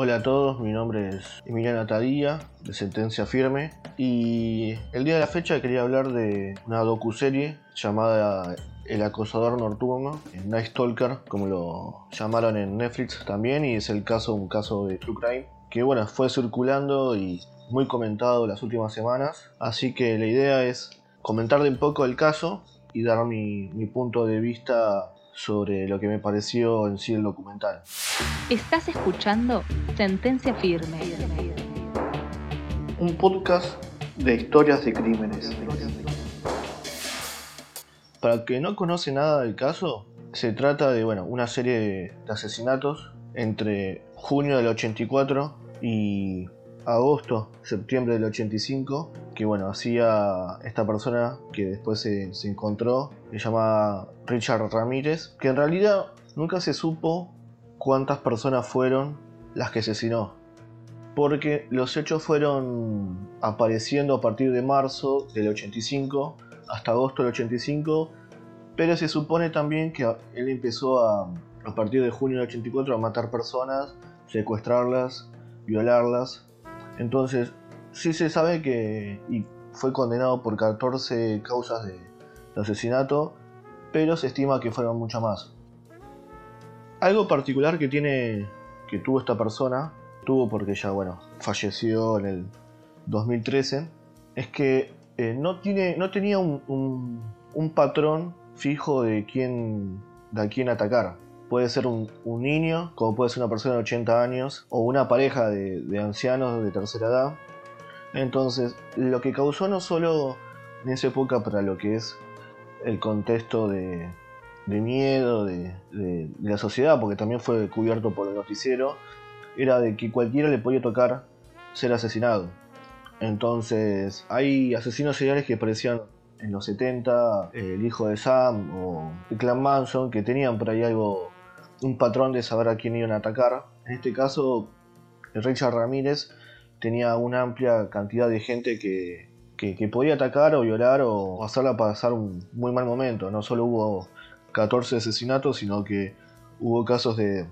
Hola a todos, mi nombre es Emiliano Tadía, de Sentencia Firme, y el día de la fecha quería hablar de una docuserie llamada El acosador nocturno, Night Stalker, como lo llamaron en Netflix también, y es el caso, un caso de True Crime, que bueno, fue circulando y muy comentado las últimas semanas, así que la idea es comentarle un poco el caso y dar mi, mi punto de vista sobre lo que me pareció en sí el documental. Estás escuchando Sentencia Firme. Un podcast de historias de crímenes. Para el que no conoce nada del caso, se trata de bueno, una serie de asesinatos entre junio del 84 y agosto, septiembre del 85, que bueno, hacía esta persona que después se, encontró, se llama Richard Ramírez, que en realidad nunca se supo cuántas personas fueron las que asesinó. Porque los hechos fueron apareciendo a partir de marzo del 85 hasta agosto del 85, pero se supone también que él empezó a, a partir de junio del 84 a matar personas, secuestrarlas, violarlas entonces, sí se sabe que fue condenado por 14 causas de, asesinato, pero se estima que fueron muchas más. Algo particular que tiene que tuvo esta persona, tuvo porque ya bueno, falleció en el 2013, es que eh, no, tiene, no tenía un, patrón fijo de quién, de a quién atacar. Puede ser un, niño, como puede ser una persona de 80 años, o una pareja de, ancianos de tercera edad. Entonces, lo que causó no solo en esa época para lo que es el contexto de, miedo de, la sociedad, porque también fue cubierto por el noticiero, era de que cualquiera le podía tocar ser asesinado. Entonces, hay asesinos seriales que parecían en los 70, el hijo de Sam o el clan Manson, que tenían por ahí algo un patrón de saber a quién iban a atacar. En este caso, Richard Ramírez tenía una amplia cantidad de gente que, podía atacar o violar o hacerla pasar un muy mal momento. No solo hubo 14 asesinatos, sino que hubo casos de,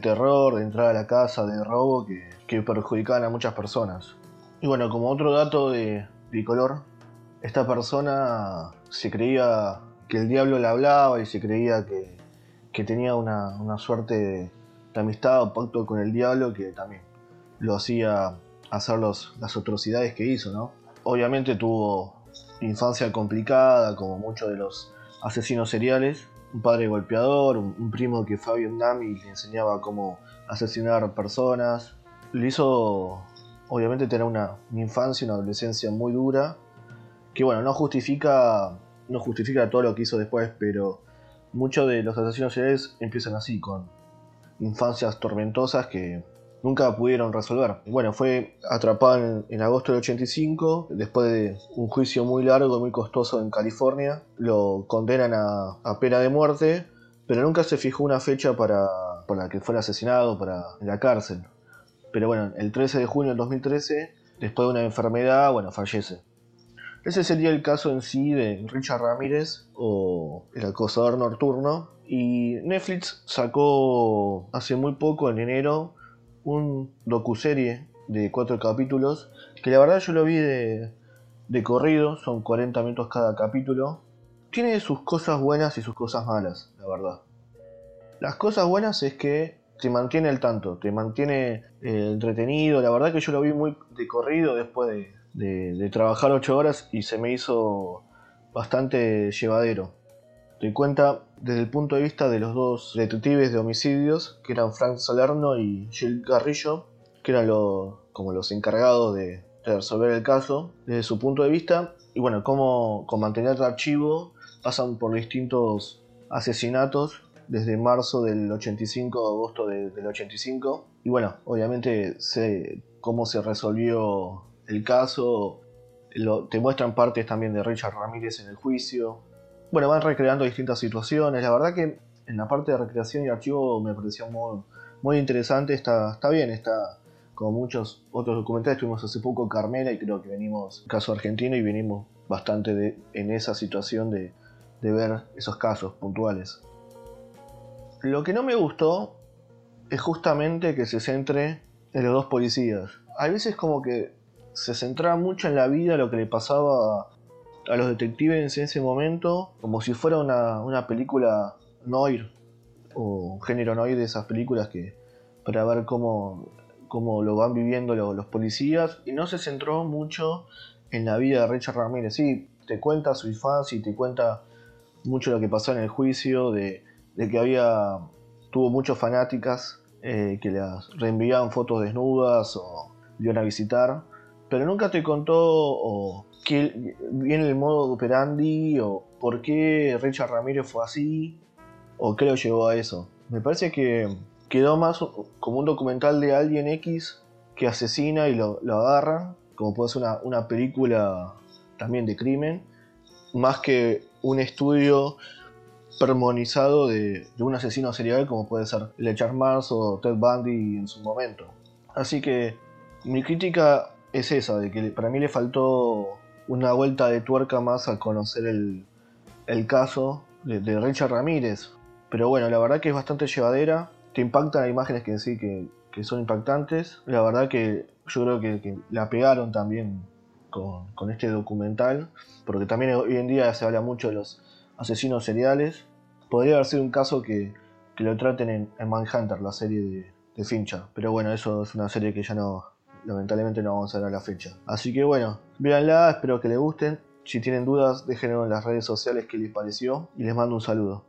terror, de entrada a la casa, de robo, que, perjudicaban a muchas personas. Y bueno, como otro dato de, de color, esta persona se creía que el diablo le hablaba y se creía que, que tenía una, suerte de, amistad o pacto con el diablo que también lo hacía hacer las atrocidades que hizo, ¿no? Obviamente tuvo infancia complicada, como muchos de los asesinos seriales, un padre golpeador, un, primo que fue a Vietnam y le enseñaba cómo asesinar personas. Le hizo, obviamente, tener una, una infancia, una adolescencia muy dura, que bueno, no justifica, no justifica todo lo que hizo después, pero muchos de los asesinos seriales empiezan así, con infancias tormentosas que nunca pudieron resolver. Bueno, fue atrapado en, agosto del 85, después de un juicio muy largo, muy costoso en California. Lo condenan a, pena de muerte, pero nunca se fijó una fecha para, la que fuera asesinado, para la cárcel. Pero bueno, el 13 de junio del 2013, después de una enfermedad, bueno, fallece. Ese sería el caso en sí de Richard Ramírez o El acosador nocturno. Y Netflix sacó hace muy poco, en enero, un docuserie de cuatro capítulos. Que la verdad yo lo vi de, de corrido, son 40 minutos cada capítulo. Tiene sus cosas buenas y sus cosas malas, la verdad. Las cosas buenas es que te mantiene al tanto, te mantiene eh, entretenido. La verdad que yo lo vi muy de corrido después de, de, trabajar ocho horas y se me hizo bastante llevadero. Te cuenta desde el punto de vista de los dos detectives de homicidios, que eran Frank Salerno y Jill Garrillo, que eran como los encargados de, resolver el caso, desde su punto de vista, y bueno, cómo con mantener el archivo pasan por distintos asesinatos desde marzo del 85 a agosto del 85, y bueno, obviamente sé cómo se resolvió el caso, te muestran partes también de Richard Ramírez en el juicio. Bueno, van recreando distintas situaciones. La verdad que en la parte de recreación y archivo me pareció muy, muy interesante. Está, está bien, está como muchos otros documentales. Tuvimos hace poco Carmela y creo que venimos, caso argentino, y venimos bastante en esa situación de, de ver esos casos puntuales. Lo que no me gustó es justamente que se centre de los dos policías. A veces como que se centraba mucho en la vida, lo que le pasaba a los detectives en ese momento, como si fuera una, una película noir, o género noir de esas películas que para ver cómo, cómo lo van viviendo los, policías, y no se centró mucho en la vida de Richard Ramírez. Sí, te cuenta su infancia y te cuenta mucho lo que pasó en el juicio, de, que había, tuvo muchas fanáticas eh, que las reenviaban fotos desnudas o iban a visitar, pero nunca te contó o que viene el modo operandi o por qué Richard Ramírez fue así o qué lo llevó a eso. Me parece que quedó más como un documental de alguien X que asesina y lo, lo agarran, como puede ser una, película también de crimen, más que un estudio permonizado de, un asesino serial como puede ser Lechar Mars o Ted Bundy en su momento. Así que mi crítica es esa, de que para mí le faltó una vuelta de tuerca más al conocer el, caso de, Richard Ramírez. Pero bueno, la verdad que es bastante llevadera. Te impactan las imágenes que sí que, son impactantes. La verdad que yo creo que, la pegaron también con, este documental. Porque también hoy en día se habla mucho de los asesinos seriales. Podría haber sido un caso que, lo traten en, en, Manhunter, la serie de, de Fincher. Pero bueno, eso es una serie que ya no, lamentablemente no vamos a ver la fecha. Así que bueno, véanla, espero que les gusten. Si tienen dudas, déjenlo en las redes sociales qué les pareció y les mando un saludo.